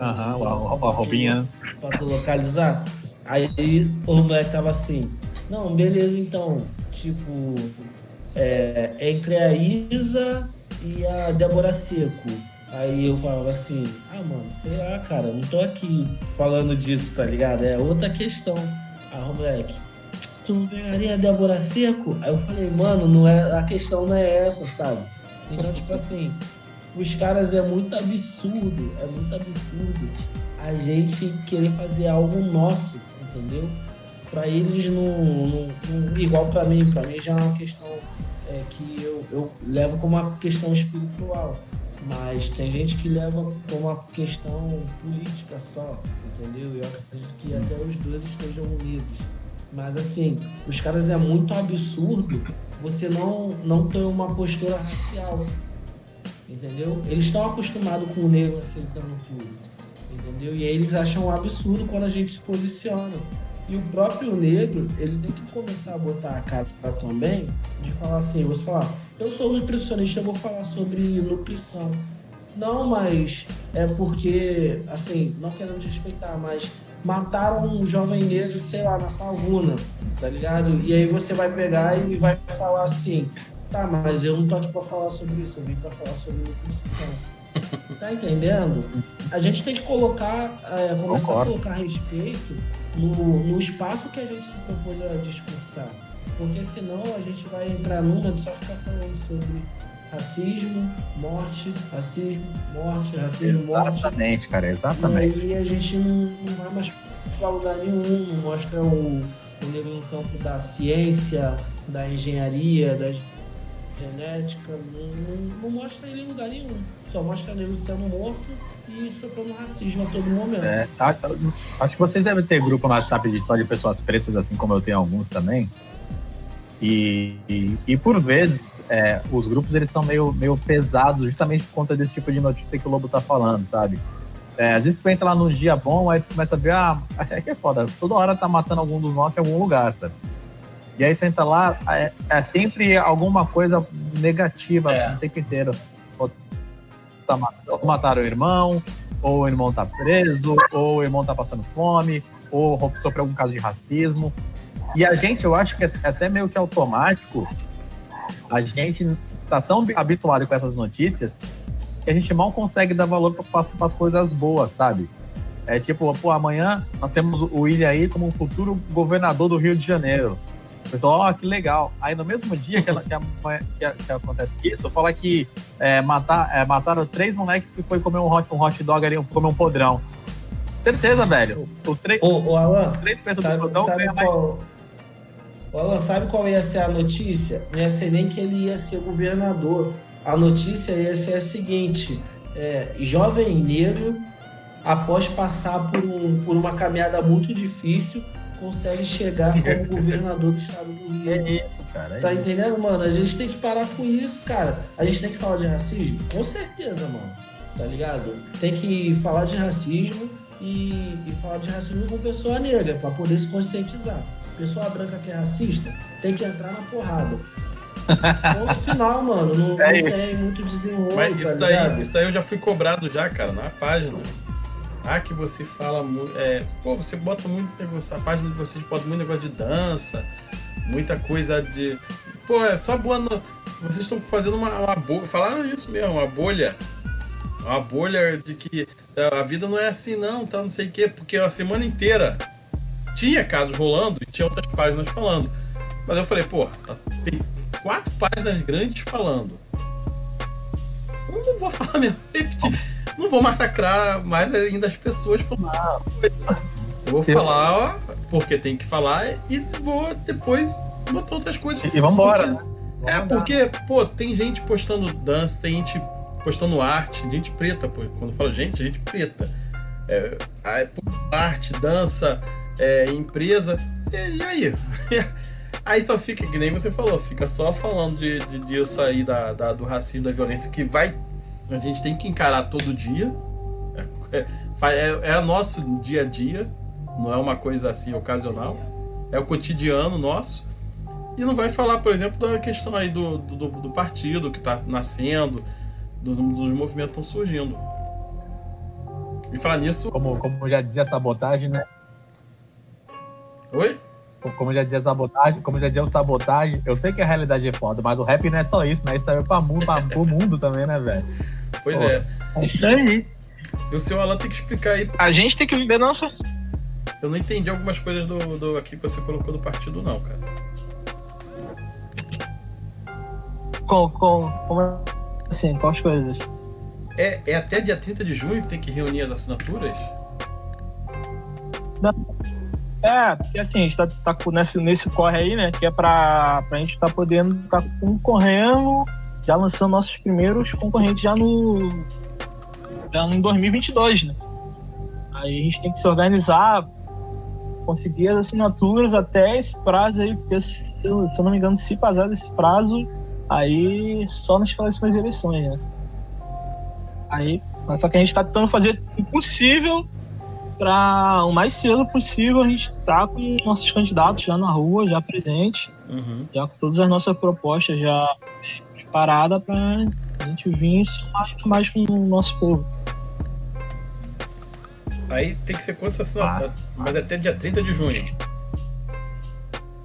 Aham, a, a, a roupinha. Pra tu localizar. Aí o moleque tava assim, não, beleza então, tipo, é, entre a Isa e a Débora Seco. Aí eu falava assim, ah mano, sei lá, cara, não tô aqui falando disso, tá ligado? É outra questão. Ah, moleque, tu não pegaria a Débora Seco? Aí eu falei, mano, não é, a questão não é essa, sabe? Então, tipo assim, os caras é muito absurdo, é muito absurdo a gente querer fazer algo nosso, entendeu? Pra eles não, igual pra mim, pra mim já é uma questão é, que eu, eu levo como uma questão espiritual. Mas tem gente que leva como uma questão política só, entendeu? E eu acredito que até os dois estejam unidos. Mas assim, os caras é muito absurdo você não, não ter uma postura racial. Entendeu? Eles estão acostumados com o negro aceitando tudo. Entendeu? E aí eles acham um absurdo quando a gente se posiciona. E o próprio negro, ele tem que começar a botar a cara também de falar assim, você falar, eu sou nutricionista, eu vou falar sobre nutrição. Não, mas é porque, assim, não querendo respeitar, mas mataram um jovem negro, sei lá, na Pavuna, tá ligado? E aí você vai pegar e vai falar assim, tá, mas eu não tô aqui pra falar sobre isso, eu vim pra falar sobre nutrição. Tá entendendo? A gente tem que colocar, é, começar a colocar respeito no, no espaço que a gente se propôs a discursar. Porque senão a gente vai entrar numa de só ficar falando sobre racismo, morte, racismo, morte, racismo, morte. Exatamente, cara, E exatamente. aí a gente não, não vai mais pra lugar nenhum, não mostra o, o negro no campo da ciência, da engenharia, da genética, não, não- mostra ele em lugar nenhum. Só mostra negro sendo morto e sofrendo racismo a todo momento. É, tá- tá- acho que vocês devem ter grupo no WhatsApp de só de pessoas pretas, assim como eu tenho alguns também. E, e, e por vezes, é, os grupos eles são meio, meio pesados justamente por conta desse tipo de notícia que o Lobo tá falando, sabe? É, às vezes tu entra lá num dia bom, aí tu começa a ver, ah, é que é foda, toda hora tá matando algum dos nossos em algum lugar, sabe? E aí tu entra lá, é, é sempre alguma coisa negativa É. o tempo inteiro. Ou, tá, ou mataram o irmão, ou o irmão tá preso, ou o irmão tá passando fome, ou sofreu algum caso de racismo. E a gente, eu acho que é até meio que automático, a gente tá tão habituado com essas notícias que a gente mal consegue dar valor para as coisas boas, sabe? É tipo, pô, amanhã nós temos o William aí como um futuro governador do Rio de Janeiro. O pessoal, ó, que legal. Aí no mesmo dia que, ela- que, amanhã- que- que acontece isso, fala que é, matar, é, mataram três moleques que foi comer um hot, um hot dog ali, comer um podrão. Certeza, velho. Os três, Ô, ô Alan, três pessoas do sabe, podrão sabe ganham mais. Ô, Alan, sabe qual ia ser a notícia? Não ia ser nem que ele ia ser governador. A notícia ia ser a seguinte: é, jovem negro, após passar por, um- por uma caminhada muito difícil, consegue chegar como governador do estado do Rio. É isso, cara. é Tá isso. entendendo, mano? A gente tem que parar com isso, cara. A gente tem que falar de racismo? Com certeza, mano. Tá ligado? Tem que falar de racismo e, e falar de racismo com pessoa negra, pra poder se conscientizar. Pessoa branca que é racista, tem que entrar na porrada. Ponto final, mano. Não, É não tem muito desenrolo, Mas tá isso ligado? daí, isso daí eu já fui cobrado já, cara, na página. Ah, que você fala muito. É, pô, você bota muito negócio. A página de vocês bota muito negócio de dança, muita coisa de. Pô, é só boa. No... Vocês estão fazendo uma, uma bolha. Falaram isso mesmo, uma bolha. Uma bolha de que a vida não é assim, não, tá? Não sei o quê. Porque a semana inteira tinha casos rolando e tinha outras páginas falando. Mas eu falei, pô, tá- tem quatro páginas grandes falando. Eu não vou falar mesmo, repetir. Não vou massacrar mais ainda as pessoas falando. Eu vou falar, ó, porque tem que falar e vou depois botar outras coisas. E vambora, Porque- né? É, porque, pô, tem gente postando dança, tem gente postando arte, gente preta, pô. Quando eu falo gente, gente preta. É, arte, dança, é, empresa. E, e aí? aí só fica, que nem você falou, fica só falando de, de, de eu sair da, da, do racismo, da violência, que vai. A gente tem que encarar todo dia. É, é, é, é nosso dia a dia, não é uma coisa assim ocasional. É o cotidiano nosso. E não vai falar, por exemplo, da questão aí do, do, do partido que está nascendo, do, dos movimentos que estão surgindo. E falar nisso. Como, como já dizia a sabotagem, né? Oi? Como já dizia sabotagem, como já dizia o sabotagem, eu sei que a realidade é foda, mas o rap não é só isso, né? Isso aí é pra, pra, pro mundo também, né, velho? Pois Pô, é. É isso aí. E o senhor Alan tem que explicar aí. A gente tem que viver nossa. Eu não entendi algumas coisas do, do aqui que você colocou do partido, não, cara. Com, com, como assim? Quais coisas? É, é até dia 30 de junho que tem que reunir as assinaturas? Não. É, porque assim, a gente tá, tá nesse, nesse corre aí, né? Que é pra, pra gente tá podendo tá concorrendo, já lançando nossos primeiros concorrentes já no. Já em 2022, né? Aí a gente tem que se organizar, conseguir as assinaturas até esse prazo aí, porque se, se eu não me engano, se passar desse prazo, aí só nas próximas eleições, né? Aí, mas só que a gente está tentando fazer o possível para o mais cedo possível a gente estar tá com nossos candidatos já na rua, já presente, uhum. já com todas as nossas propostas já preparadas para a gente vir somar mais com o nosso povo. Aí tem que ser quantas assinaturas? Ah, mas até dia 30 de junho.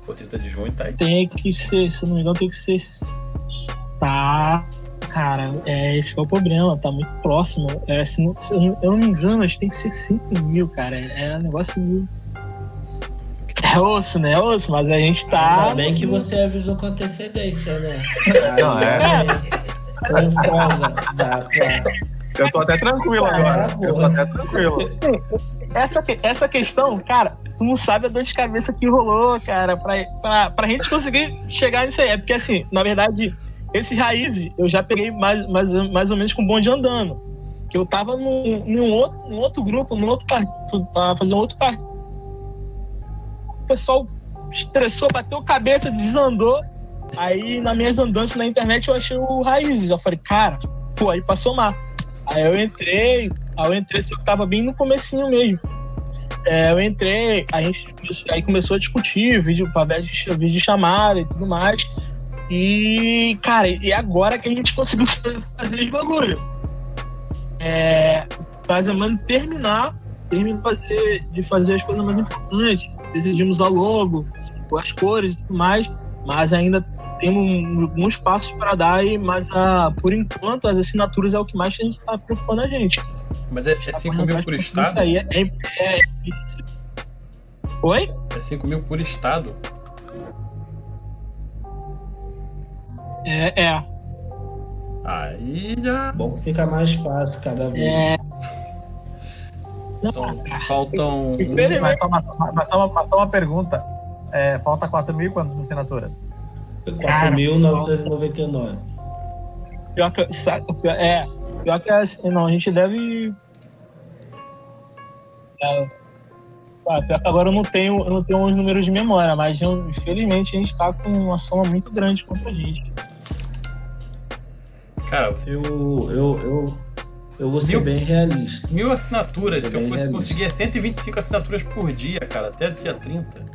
Pô, 30 de junho tá aí. Tem que ser, se não me engano, tem que ser. Tá cara, é, esse é o problema, tá muito próximo. É, se, não, se eu, não, me engano, acho que tem que ser 5 mil, cara. É, é um negócio muito. É osso, né? É osso, mas a gente tá. Ainda bem que você avisou com antecedência, né? Não, é. Eu tô até tranquilo agora. Eu tô até tranquilo. Essa, essa questão, cara, tu não sabe a dor de cabeça que rolou, cara, pra, pra, pra gente conseguir chegar nisso aí. É porque, assim, na verdade, esses raízes eu já peguei mais, mais, mais ou menos com bonde andando. Que eu tava num, num, outro, num outro grupo, num outro partido, pra fazer um outro partido. O pessoal estressou, bateu cabeça, desandou. Aí, nas minhas andanças na internet, eu achei o Raízes. Eu falei, cara, pô, aí pra somar. Aí eu entrei, aí eu entrei, eu tava bem no comecinho mesmo. É, eu entrei, a gente aí começou a discutir, vídeo, para vídeo chamada e tudo mais. E, cara, e agora que a gente conseguiu fazer os bagulho. É, mais ou menos terminar, terminar de fazer, de fazer as coisas mais importantes. Decidimos a logo, as cores e tudo mais, mas ainda temos alguns passos para dar, e, mas a, por enquanto as assinaturas é o que mais a gente está preocupando a gente. Mas é, é 5 mil por estado? Isso aí é, é, é... Oi? É 5 mil por estado? É, é. Aí já. Bom que fica mais fácil cada vez. É. São, faltam. Mas só uma, mas só uma, só uma pergunta. É, falta 4 mil quantas assinaturas? 4.999. Pior que. É. Pior que assim, não, a gente deve. É, agora eu não tenho, eu não tenho os números de memória, mas infelizmente a gente está com uma soma muito grande contra a gente. Cara, eu, eu, eu, eu vou ser mil, bem realista. Mil assinaturas, se eu fosse realista. conseguir 125 assinaturas por dia, cara, até dia 30.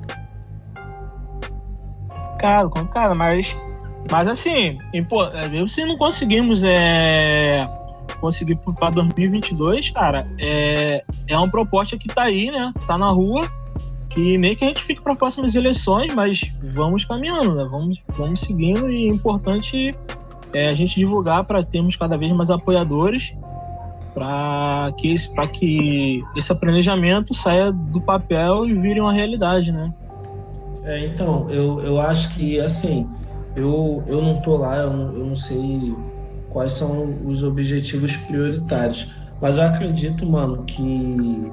Cara, cara, mas. Mas assim, é, se não conseguimos é, conseguir para 2022, cara, é, é uma proposta que tá aí, né? Tá na rua. Que nem que a gente fique para próximas eleições, mas vamos caminhando, né? Vamos, vamos seguindo e é importante é a gente divulgar para termos cada vez mais apoiadores para que, esse, que esse planejamento saia do papel e vire uma realidade, né? É, então, eu, eu acho que, assim, eu, eu não tô lá, eu não, eu não sei quais são os objetivos prioritários, mas eu acredito, mano, que,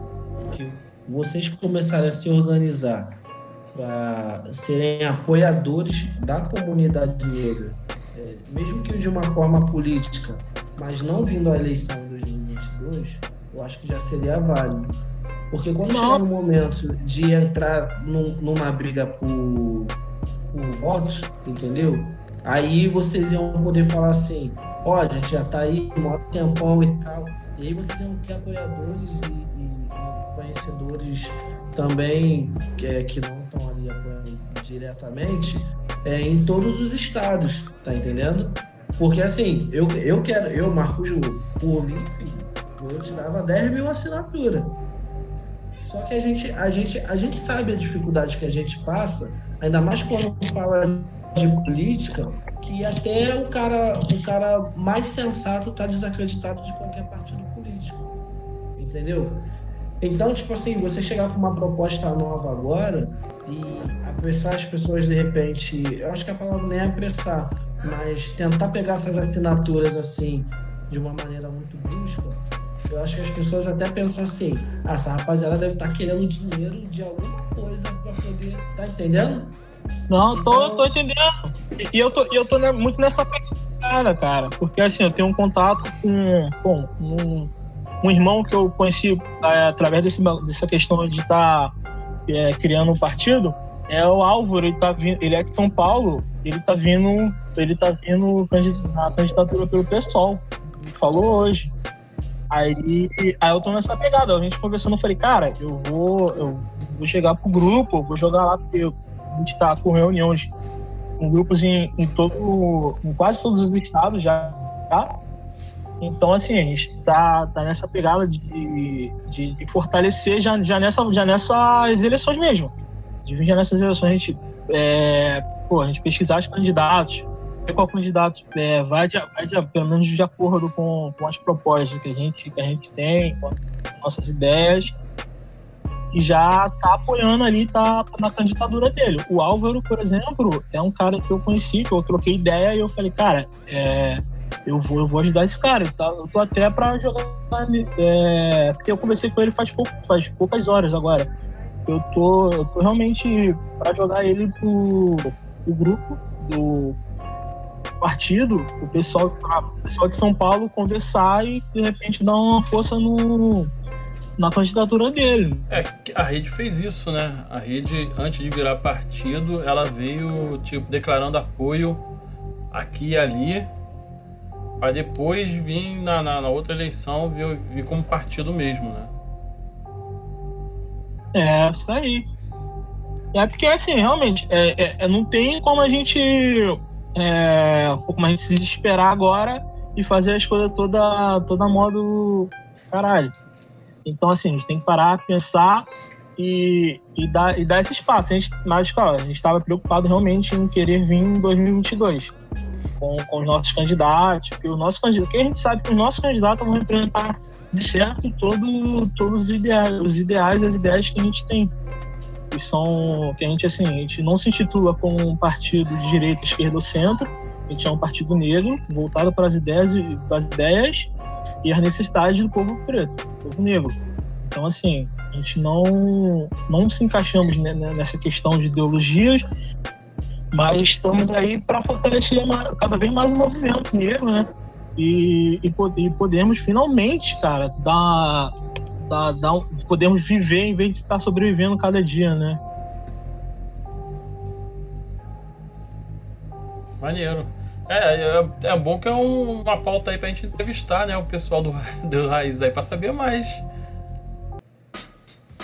que vocês começarem a se organizar para serem apoiadores da comunidade negra mesmo que de uma forma política, mas não vindo a eleição em 2022, eu acho que já seria válido. Porque quando Não. chegar no momento de entrar num- numa briga por, por votos, entendeu? Aí vocês iam poder falar assim, ó, a gente já tá aí, mó tempão e tal. E aí vocês iam ter apoiadores e, e- e conhecedores também que, é, que não estão ali apoiando diretamente é, em todos os estados, tá entendendo? Porque assim, eu, eu quero, eu, Marcos Ju, mim, filho, eu tirava 10 mil assinaturas. Só que a gente, a, gente, a gente sabe a dificuldade que a gente passa, ainda mais quando fala de política, que até o cara, o cara mais sensato está desacreditado de qualquer partido político. Entendeu? Então, tipo assim, você chegar com uma proposta nova agora e apressar as pessoas de repente, eu acho que a palavra nem é apressar, mas tentar pegar essas assinaturas assim de uma maneira muito brusca, eu acho que as pessoas até pensam assim, ah, essa rapaziada deve estar querendo dinheiro de alguma coisa para poder, tá entendendo? Não, tô, tô entendendo. E eu tô, eu tô muito nessa pegada, cara. Porque assim, eu tenho um contato com, com um, um irmão que eu conheci é, através desse, dessa questão de estar criando um partido. É o Álvaro, ele tá vindo, ele é de São Paulo, ele tá vindo, ele tá vindo na candidatura pelo PSOL. Ele falou hoje. Aí, aí eu tô nessa pegada. A gente conversando, eu falei, cara, eu vou, eu vou chegar pro grupo, vou jogar lá, porque a gente tá com reuniões com grupos em, em todo, em quase todos os estados já, tá? Então, assim, a gente tá, tá nessa pegada de, de, de fortalecer já, já, nessa, já nessas eleições mesmo. De vir já nessas eleições, a gente, é, pô, a gente pesquisar os candidatos, ver qual candidato é, vai, de, vai de, pelo menos de acordo com, com as propostas que a gente, que a gente tem, com as nossas ideias, e já tá apoiando ali, tá na candidatura dele. O Álvaro, por exemplo, é um cara que eu conheci, que eu troquei ideia e eu falei, cara, é, eu, vou, eu vou ajudar esse cara. Tá? Eu tô até pra jogar. É, porque eu conversei com ele faz, pouco, faz poucas horas agora. Eu tô, eu tô realmente pra jogar ele pro, pro grupo do partido, o pessoal, o pessoal de São Paulo conversar e de repente dar uma força no, na candidatura dele. É, a rede fez isso, né? A rede, antes de virar partido, ela veio tipo declarando apoio aqui e ali, para depois vir na, na, na outra eleição vir, vir como partido mesmo, né? É, isso aí. É porque, assim, realmente, é, é- é- não tem como a gente. É, como a gente se desesperar agora e fazer as coisas toda, toda modo. Caralho. Então, assim, a gente tem que parar, pensar e, e, dar, e dar esse espaço. A gente, mas, a gente estava preocupado realmente em querer vir em 2022 com, com os nossos candidatos, porque o nosso candidato, porque a gente sabe que os nossos candidatos vão representar de certo todo, todos os ideais, os ideais, as ideias que a gente tem. Que são que a gente assim, a gente não se intitula como um partido de direita, esquerda ou centro. A gente é um partido negro, voltado para as ideias para as ideias e as necessidades do povo preto, do povo negro. Então assim, a gente não não se encaixamos ne- ne- nessa questão de ideologias, mas estamos aí para fortalecer cada vez mais o movimento negro, né? E, e, e podemos finalmente, cara, dar, dar, dar podemos viver em vez de estar sobrevivendo cada dia, né? Maneiro. É, é, é bom que é um- uma pauta aí pra gente entrevistar, né? O pessoal do, do Raiz aí pra saber mais.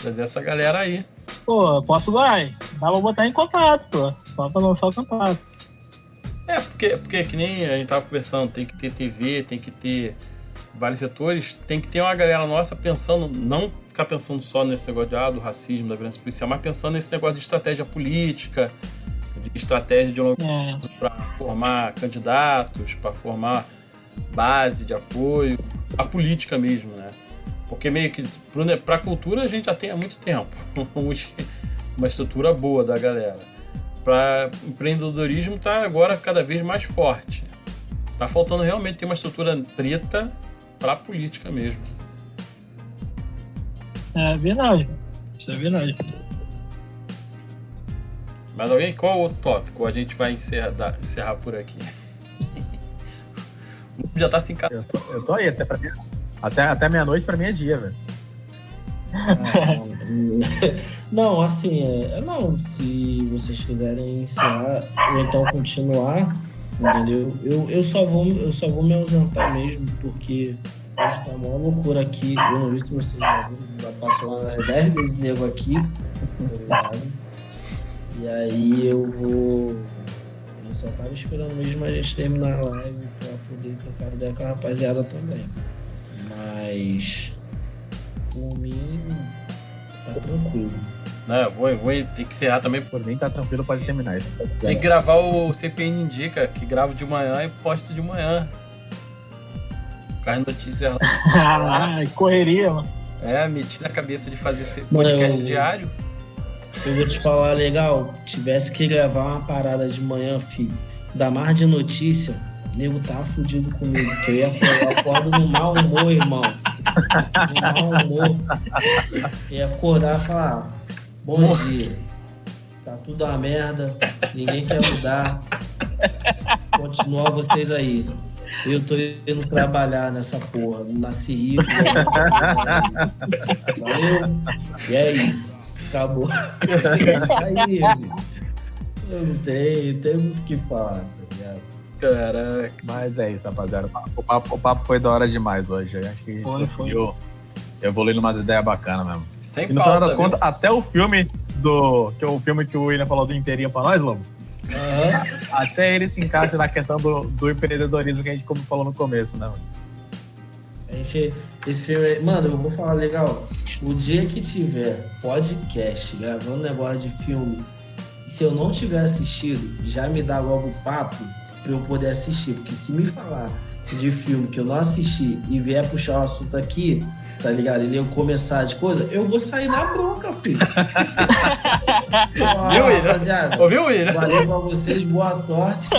Trazer essa galera aí. Pô, posso vai. Dá pra botar em contato, pô. Só pra lançar o contato. É, porque, porque que nem a gente tava conversando, tem que ter TV, tem que ter vários setores, tem que ter uma galera nossa pensando, não ficar pensando só nesse negócio de, ah, do racismo, da violência policial, mas pensando nesse negócio de estratégia política, de estratégia de longo É, para formar candidatos, para formar base de apoio, a política mesmo, né? Porque meio que para a cultura a gente já tem há muito tempo uma estrutura boa da galera. Para empreendedorismo tá agora cada vez mais forte. Tá faltando realmente ter uma estrutura preta para política mesmo. é verdade. Isso é verdade. Mas alguém, qual o outro tópico? Ou a gente vai encerrar, encerrar por aqui? Já tá se encaixando. Eu tô, eu tô aí, até, pra mim- até, até meia-noite pra mim é dia, velho. Não, assim, é, não, se vocês quiserem ensinar ou então continuar, entendeu? Eu, eu, só vou, eu só vou me ausentar mesmo, porque hoje tá uma loucura aqui. Eu não vi se vocês já já passou umas 10 vezes nego aqui, tá? E aí eu vou. Eu só tava esperando mesmo a gente terminar a live pra poder trocar ideia com a rapaziada também. Mas por mim tá tranquilo. Não, eu vou, eu vou ter que encerrar também. Por mim tá tranquilo, pode terminar isso. Tem que gravar o CPN Indica, que gravo de manhã e posto de manhã. Com as notícias lá. Ai, correria, mano. É, meti na cabeça de fazer esse podcast Não. diário. Eu vou te falar legal, tivesse que gravar uma parada de manhã, filho, da mar de notícia, o nego tá fudido comigo, que eu ia acordar, eu acordo no mau humor, irmão. No mau humor. Eu ia acordar e falar, bom dia. Tá tudo uma merda, ninguém quer mudar. Continua vocês aí. Eu tô indo trabalhar nessa porra, não nasci rico. Valeu. E é isso. Acabou. É isso aí. Eu não tenho, tenho muito o que falar? Caraca. Mas é isso, rapaziada. O papo, o papo foi da hora demais hoje. Acho que Foi, conseguiu evoluir numa ideia bacana mesmo. Sem E no final pauta, das viu? contas, até o filme do. Que é o filme que o William falou do inteirinho pra nós, Lobo. Aham. Até ele se encaixa na questão do, do empreendedorismo que a gente como falou no começo, né? mano? A gente, esse filme, mano, eu vou falar legal. O dia que tiver podcast gravando negócio de filme, se eu não tiver assistido, já me dá logo o papo pra eu poder assistir. Porque se me falar de filme que eu não assisti e vier puxar o assunto aqui, tá ligado? Ele eu começar de coisa, eu vou sair na bronca, filho. Ó, Viu, William? rapaziada, Ouviu, William? Valeu pra vocês, boa sorte.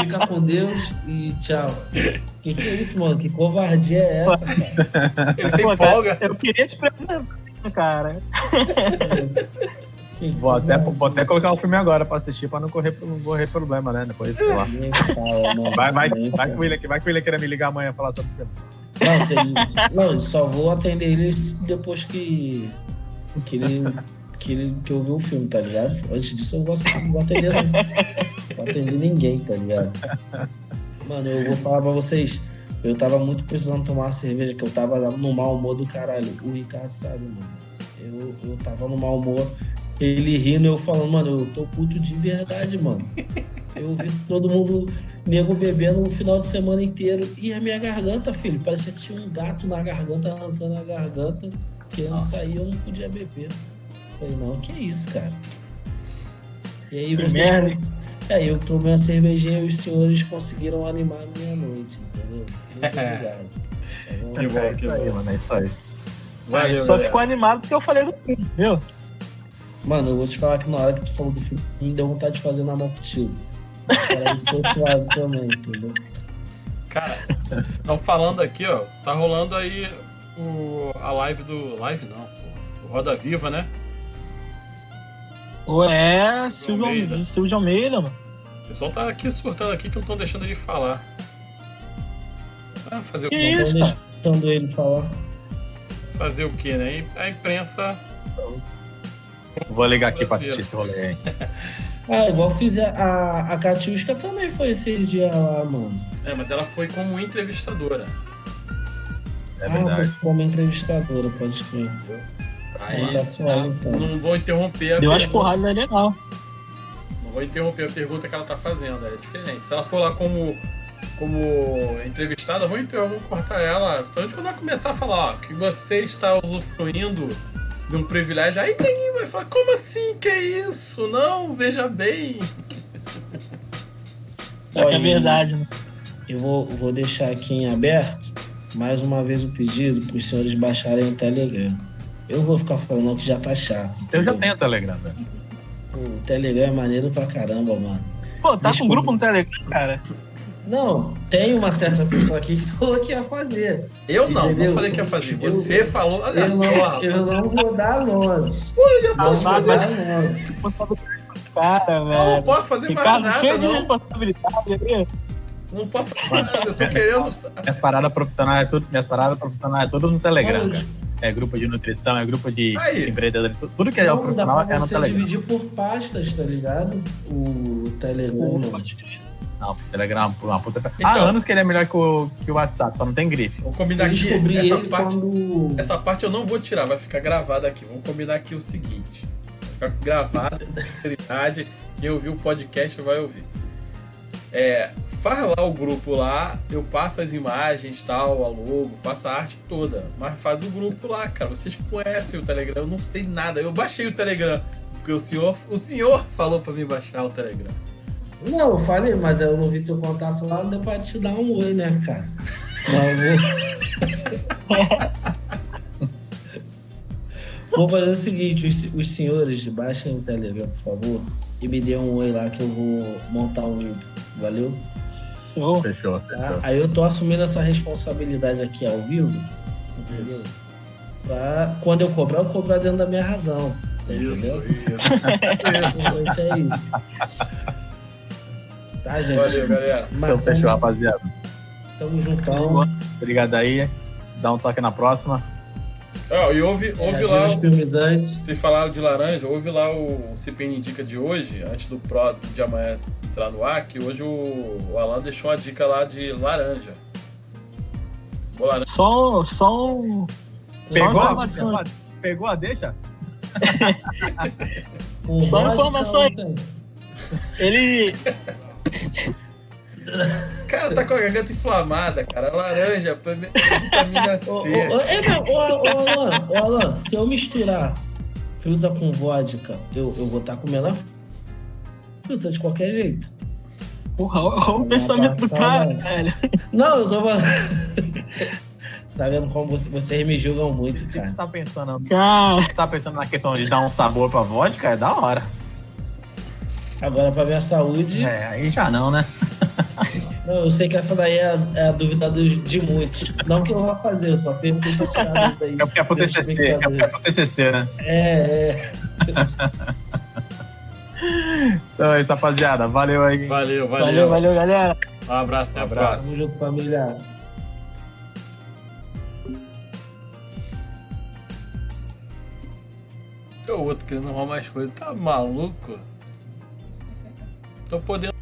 Fica com Deus e tchau. Que que é isso, mano? Que covardia é essa, cara? Ele se Pô, cara, empolga. eu queria te apresentar, cara. Vou até, vou até colocar o filme agora pra assistir pra não correr, não correr problema, né? Depois, sei lá. Vai, vai, vai, que o William, vai que o William queira me ligar amanhã e falar sobre o filme. Não, se ele- não, só vou atender ele depois que, que ele. Que, ele, que eu ver o filme, tá ligado? Antes disso eu gosto, não vou atender, não. Não atender ninguém, tá ligado? Mano, eu vou falar pra vocês. Eu tava muito precisando tomar uma cerveja, que eu tava no mau humor do caralho. O Ricardo sabe, mano. Eu, eu tava no mau humor. Ele rindo, eu falando, mano, eu tô puto de verdade, mano. Eu vi todo mundo, nego bebendo o final de semana inteiro. E a minha garganta, filho, parecia que tinha um gato na garganta, arrancando a garganta, querendo Nossa. sair, eu não podia beber. Falei, não, que isso, cara. E aí vocês. merda? É, eu tomei uma cervejinha e os senhores conseguiram animar a minha noite, entendeu? Muito obrigado. Que bom, é que aí, bom. mano, é isso aí. Valeu, Só galera. ficou animado porque eu falei do filme, viu? Mano, eu vou te falar que na hora que tu falou do filme, me deu vontade de fazer na mão contigo. Era isso que suave também, entendeu? Cara, estão falando aqui, ó. Tá rolando aí o, a live do. Live não, pô. O Roda Viva, né? Ué, Silvio Almeida. Almeida, Silvio Almeida, mano. O pessoal tá aqui surtando aqui que não estão deixando ele falar. Ah, fazer, o- Que Não isso, tô cara? deixando ele falar. fazer o quê, né? A imprensa. Vou ligar aqui pra assistir esse rolê aí. Ah, igual fiz a, a, a Katiuska também foi esses dias lá, mano. É, mas ela foi como entrevistadora. É ah, verdade. foi como entrevistadora, pode crer. Aí Tá suave, então. não vou interromper a umas pergunta. porradas legal. Não vou interromper a pergunta que ela tá fazendo, é diferente. Se ela for lá como, como entrevistada, eu vou, inter- eu vou cortar ela. Só quando ela começar a falar, ó, que você está usufruindo de um privilégio, aí ninguém vai falar, como assim? Que é isso? Não, veja bem. É, Olha, é verdade, né? Eu vou, vou deixar aqui em aberto mais uma vez o pedido para os senhores baixarem o Telegram. Eu vou ficar falando que já tá chato. Eu já entendeu? tenho Telegram, velho. O Telegram é maneiro pra caramba, mano. Pô, tá com Desculpa. um grupo no Telegram, cara. Não, tem uma certa pessoa aqui que falou que ia fazer. Eu não, Entendeu? não falei que ia fazer. Eu- Você falou, olha Eu só, não, eu não vou dar nomes. Pô, eu tô Não vou fazendo. Responsabilidade dos caras, Eu não velho. posso fazer mais nada, cheio de não. responsabilidade aí. Não posso falar nada, eu tô querendo. Minhas paradas profissionais é tudo, minhas paradas profissionais é tudo no Telegram, cara. É grupo de nutrição, é grupo de Aí. empreendedorismo. Tudo que é o Não, dá profissional pra é no você Telegram. dividir por pastas, tá ligado? O Telegram. Não, o Telegram é uma puta. Há Então. anos que ele é melhor que o, que o WhatsApp, só não tem grife. Vamos combinar Eu aqui. Essa parte, quando. essa parte eu não vou tirar, vai ficar gravada aqui. Vamos combinar aqui o seguinte: vai ficar gravado, verdade. Quem ouviu o podcast vai ouvir. É, faz lá o grupo lá, eu passo as imagens, tal, a logo, faço a arte toda. Mas faz o grupo lá, cara. Vocês conhecem o Telegram, eu não sei nada. Eu baixei o Telegram, porque o senhor, o senhor falou pra mim baixar o Telegram. Não, eu falei, mas eu não vi teu contato lá, deu pra te dar um oi, né, cara? Vou- Vou fazer o seguinte, os, os senhores, baixem o Telegram, por favor, e me dê um oi lá que eu vou montar um vídeo. Valeu? Show. Fechou, Tá? fechou. Aí eu tô assumindo essa responsabilidade aqui ao vivo, entendeu? Isso. Pra quando eu cobrar, eu cobrar dentro da minha razão. Isso, Entendeu? isso. Realmente é isso. Tá, gente? Valeu, galera. Então fechou, rapaziada. Tamo juntão. Obrigado aí. Dá um toque na próxima. Ó, e ouve, ouve É, lá. avisa os filmes antes. Vocês falaram de laranja, ouve lá o CPN Indica de hoje, antes do Pro de amanhã entrar no ar, que hoje o, o Alan deixou uma dica lá de laranja. Boa laranja. Só, só um. Só Pegou a, informação. pegou a deixa? Só sem? Ele. Cara, tá com a garganta inflamada, cara. Laranja, vitamina C. Ô, ô, ô, é, mas, ô, ô, Alan, ô, Alan, se eu misturar fruta com vodka, eu, eu vou estar comendo a fruta de qualquer jeito. Porra, olha o pensamento do cara, velho. Não, eu tô falando. tá vendo como você- vocês me julgam muito, O que cara. você tá pensando? Cara, Você tá pensando na questão de dar um sabor pra vodka? É da hora. Agora, pra minha saúde, É, aí já não, né? não, eu sei que essa daí é, a- é a dúvida de muitos. Não que eu vá fazer, eu só perguntei pra tirar a dúvida aí. É porque é pro TCC, é porque é pro TCC, né? É, é. Então é isso, rapaziada. Valeu aí. Valeu, valeu. valeu, valeu, galera. Um abraço, até a Abraço. próxima. Tamo junto, família. O outro querendo arrumar mais coisas. Tá maluco? Tô podendo.